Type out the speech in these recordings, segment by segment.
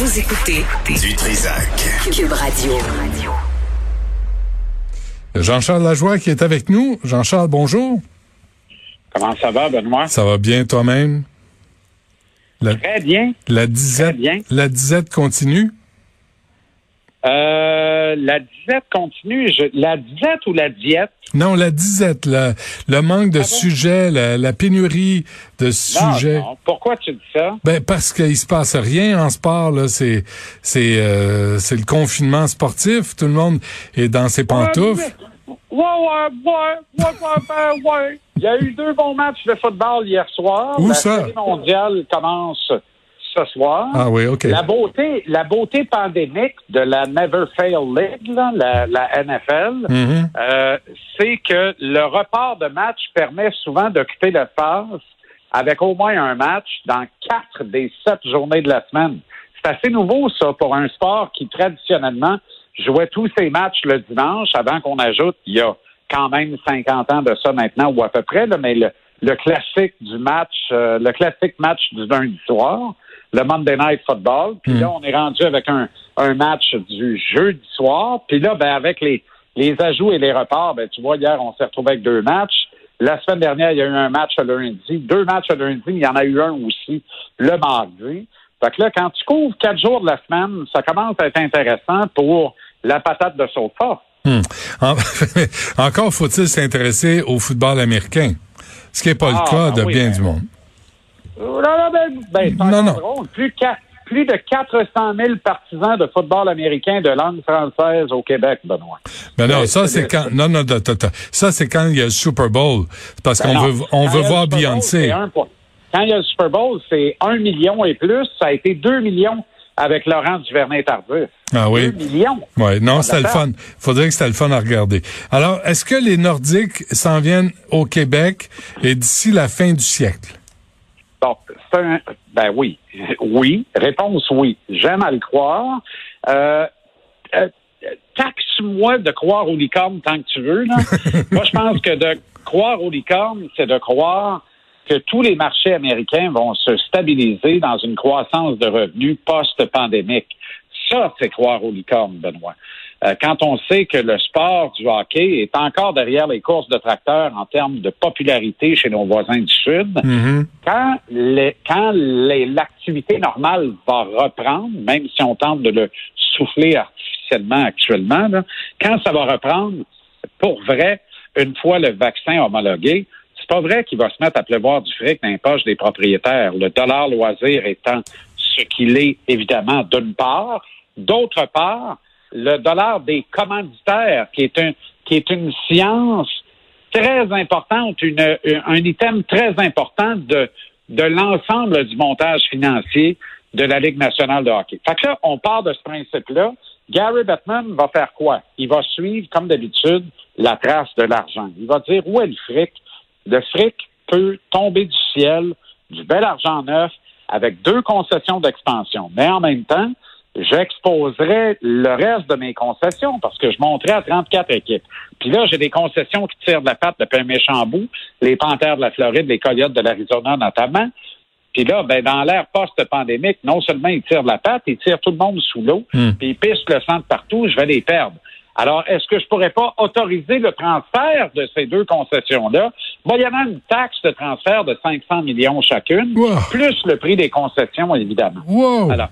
Vous écoutez Du Trisac. Cube Radio. Jean-Charles Lajoie qui est avec nous. Jean-Charles, bonjour. Comment ça va, Benoît? Ça va bien toi-même? La, Très bien. la disette, Très bien. la disette continue? Euh, la disette continue. Je- la disette ou la diète? Non, la disette, la- le manque de Ah bon? sujets, la, la pénurie de Non, sujets. non. Pourquoi tu dis ça? Ben parce qu'il se passe rien en sport là, c'est c'est euh, c'est le confinement sportif, tout le monde est dans ses pantoufles. Ouais, ouais, ouais, ouais, ouais, ouais, ouais. Il y a eu deux bons matchs de football hier soir. Où la ça? série mondiale commence ce soir. Ah oui, OK. La beauté, la beauté pandémique de la Never Fail League, là, la, la NFL, Mhm. euh, c'est que le report de match permet souvent d'occuper l'espace avec au moins un match dans quatre des sept journées de la semaine. C'est assez nouveau, ça, pour un sport qui, traditionnellement, jouait tous ses matchs le dimanche avant qu'on ajoute, il y a quand même 50 ans de ça maintenant, ou à peu près, là, mais le, le classique du match, euh, le classique match du lundi soir, le Monday Night Football. Puis là, on est rendu avec un, un match du jeudi soir. Puis là, ben, avec les, les ajouts et les reports, ben, tu vois, hier, on s'est retrouvé avec deux matchs. La semaine dernière, il y a eu un match le lundi, deux matchs le lundi, mais il y en a eu un aussi le mardi. Fait que là, quand tu couvres quatre jours de la semaine, ça commence à être intéressant pour la patate de sofa. Hmm. En- Encore faut-il s'intéresser au football américain, ce qui n'est pas Ah, le cas ben de oui, bien ben- du monde. Non, non, ben, ben, Non, encore non. drôle. Plus, de 400 000 partisans de football américain de langue française au Québec, Benoît. Ben non, Ouais, ça c'est- quand non non ça c'est quand il y a le Super Bowl parce Ben qu'on non. veut on Quand veut voir Bowl, Beyoncé. un. Quand il y a le Super Bowl, c'est 1 million et plus. Ça a été 2 millions avec Laurent Duvernay-Tardif. Ah oui. 2 millions. Ouais, non, c'était le fun. Faudrait que c'était le fun à regarder. Alors, est-ce que les Nordiques s'en viennent au Québec et d'ici la fin du siècle? C'est un. Ben oui. Oui. Réponse oui. J'aime à le croire. Euh, euh, Taxe-moi de croire aux licornes tant que tu veux. Là. Moi, je pense que de croire aux licornes, c'est de croire que tous les marchés américains vont se stabiliser dans une croissance de revenus post-pandémique. Ça, c'est croire aux licornes, Benoît. Euh, quand on sait que le sport du hockey est encore derrière les courses de tracteurs en termes de popularité chez nos voisins du Sud, Mhm. quand les- quand l'activité normale va reprendre, même si on tente de le souffler artificiellement actuellement, là, quand ça va reprendre, pour vrai, une fois le vaccin homologué, c'est pas vrai qu'il va se mettre à pleuvoir du fric dans les poches des propriétaires. Le dollar loisir étant ce qu'il est, évidemment, d'une part. D'autre part, le dollar des commanditaires, qui est un, qui est une science très importante, une, un item très important de, de l'ensemble du montage financier de la Ligue nationale de hockey. Fait que là, on part de ce principe-là. Gary Bettman va faire quoi? Il va suivre, comme d'habitude, la trace de l'argent. Il va dire où est le fric? Le fric peut tomber du ciel, du bel argent neuf, avec deux concessions d'expansion. Mais en même temps, j'exposerai le reste de mes concessions parce que je monterai à 34 équipes. Puis là, j'ai des concessions qui tirent de la patte depuis un méchant bout, les Panthères de la Floride, les Coyotes de l'Arizona notamment. Puis là, ben, dans l'ère post-pandémique, non seulement ils tirent de la patte, ils tirent tout le monde sous l'eau, Hmm. puis ils pissent le sang de partout, je vais les perdre. Alors, est-ce que je pourrais pas autoriser le transfert de ces deux concessions-là, moyennant une taxe de transfert de 500 millions chacune, Wow. plus le prix des concessions, évidemment. Wow! Alors,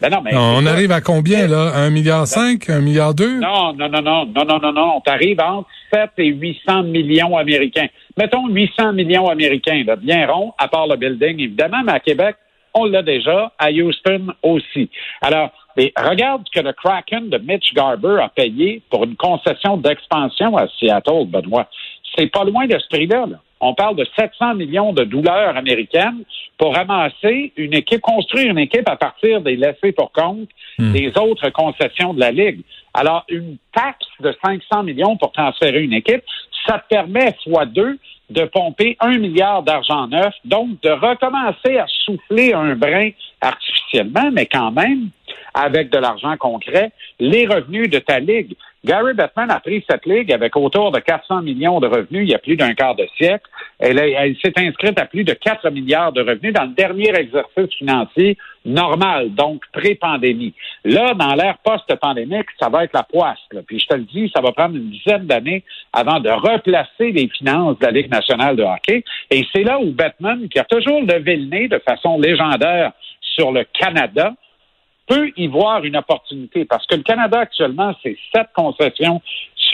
ben non, mais on ça. arrive à combien, là? Un milliard cinq? Un milliard deux? Non, non, non, non, non, non, non, non. On t'arrive entre 7 et 800 millions américains. Mettons 800 millions américains, là, bien rond, à part le building, évidemment, mais à Québec, on l'a déjà, à Houston aussi. Alors, mais regarde ce que le Kraken de Mitch Garber a payé pour une concession d'expansion à Seattle, Benoît. C'est pas loin de ce prix-là. là. On parle de 700 millions de douleurs américaines pour ramasser une équipe, construire une équipe à partir des laissés pour compte des autres concessions de la Ligue. Alors, une taxe de 500 millions pour transférer une équipe, ça te permet, fois deux, de pomper un milliard d'argent neuf, donc de recommencer à souffler un brin artificiellement, mais quand même, avec de l'argent concret, les revenus de ta ligue. Gary Bettman a pris cette ligue avec autour de 400 millions de revenus il y a plus d'un quart de siècle. Elle, s'est inscrite à plus de 4 milliards de revenus dans le dernier exercice financier normal, donc pré-pandémie. Là, dans l'ère post-pandémique, ça va être la poisse. Puis je te le dis, ça va prendre une dizaine d'années avant de replacer les finances de la Ligue nationale de hockey. Et c'est là où Bettman, qui a toujours levé le nez de façon légendaire sur le Canada, peut y voir une opportunité parce que le Canada actuellement, c'est sept concessions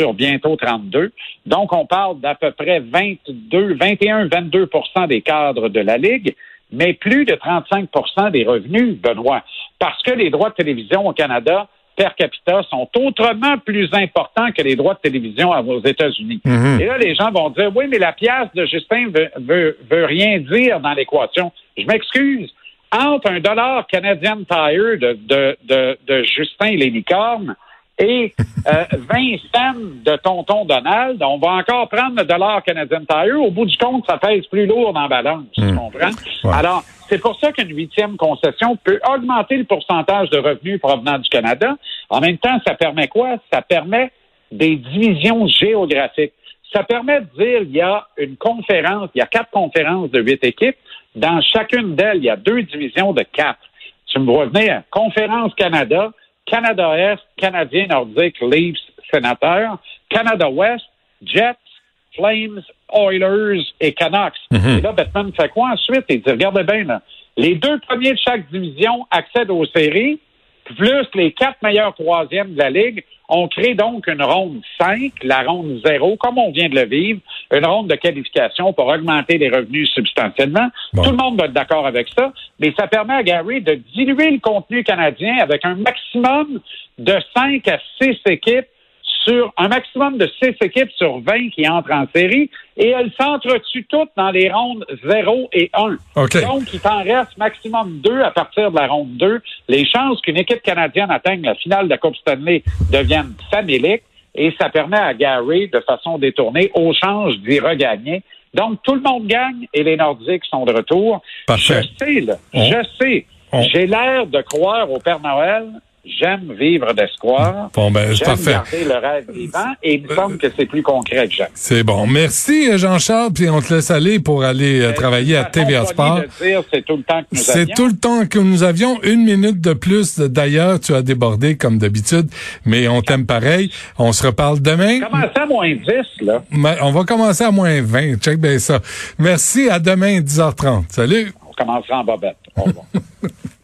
sur bientôt 32. Donc, on parle d'à peu près 22, 21, 22% des cadres de la Ligue, mais plus de 35% des revenus, Benoît, parce que les droits de télévision au Canada per capita sont autrement plus importants que les droits de télévision aux États-Unis. Et là, les gens vont dire, oui, mais la pièce de Justin veut, veut, veut rien dire dans l'équation. Je m'excuse entre un dollar canadien tire de, de, de, de Justin les licornes et euh, 20 cents de tonton Donald, on va encore prendre le dollar canadien tire. Au bout du compte, ça pèse plus lourd dans la balance, tu comprends? Alors, c'est pour ça qu'une huitième concession peut augmenter le pourcentage de revenus provenant du Canada. En même temps, ça permet quoi? Ça permet des divisions géographiques. Ça permet de dire il y a une conférence, il y a quatre conférences de huit équipes. Dans chacune d'elles, il y a deux divisions de quatre. Tu me vois venir, Conférence Canada, Canada Est, Canadien Nordique, Leafs, Sénateurs, Canada Ouest, Jets, Flames, Oilers et Canucks. Et là, Batman fait quoi ensuite? Il dit, regardez bien, là, les deux premiers de chaque division accèdent aux séries, plus les quatre meilleurs troisièmes de la Ligue. On crée donc une ronde 5, la ronde 0, comme on vient de le vivre, une ronde de qualification pour augmenter les revenus substantiellement. Bon. Tout le monde va être d'accord avec ça, mais ça permet à Gary de diluer le contenu canadien avec un maximum de 5 à 6 équipes sur un maximum de 6 équipes sur 20 qui entrent en série et elles s'entretuent toutes dans les rondes 0 et 1. OK. Donc, il t'en reste maximum 2 à partir de la ronde 2. Les chances qu'une équipe canadienne atteigne la finale de la Coupe Stanley deviennent faméliques et ça permet à Gary, de façon détournée, au change d'y regagner. Donc, tout le monde gagne et les Nordiques sont de retour. Parfait. Je sais, là, je sais. J'ai l'air de croire au Père Noël. J'aime vivre d'espoir. Bon, ben, J'aime garder le rêve vivant et il me semble que c'est plus concret que Jacques. C'est bon. Merci, Jean-Charles, puis on te laisse aller pour aller euh, travailler à TVA Sport. C'est tout le temps que nous C'est avions. tout le temps que nous avions. Une minute de plus. D'ailleurs, tu as débordé comme d'habitude, mais on t'aime pareil. On se reparle demain. Commencez à moins 10, là. Mais On va commencer à moins 20. Check bien ça. Merci. À demain, 10h30. Salut. On commencera en bobette. Au revoir.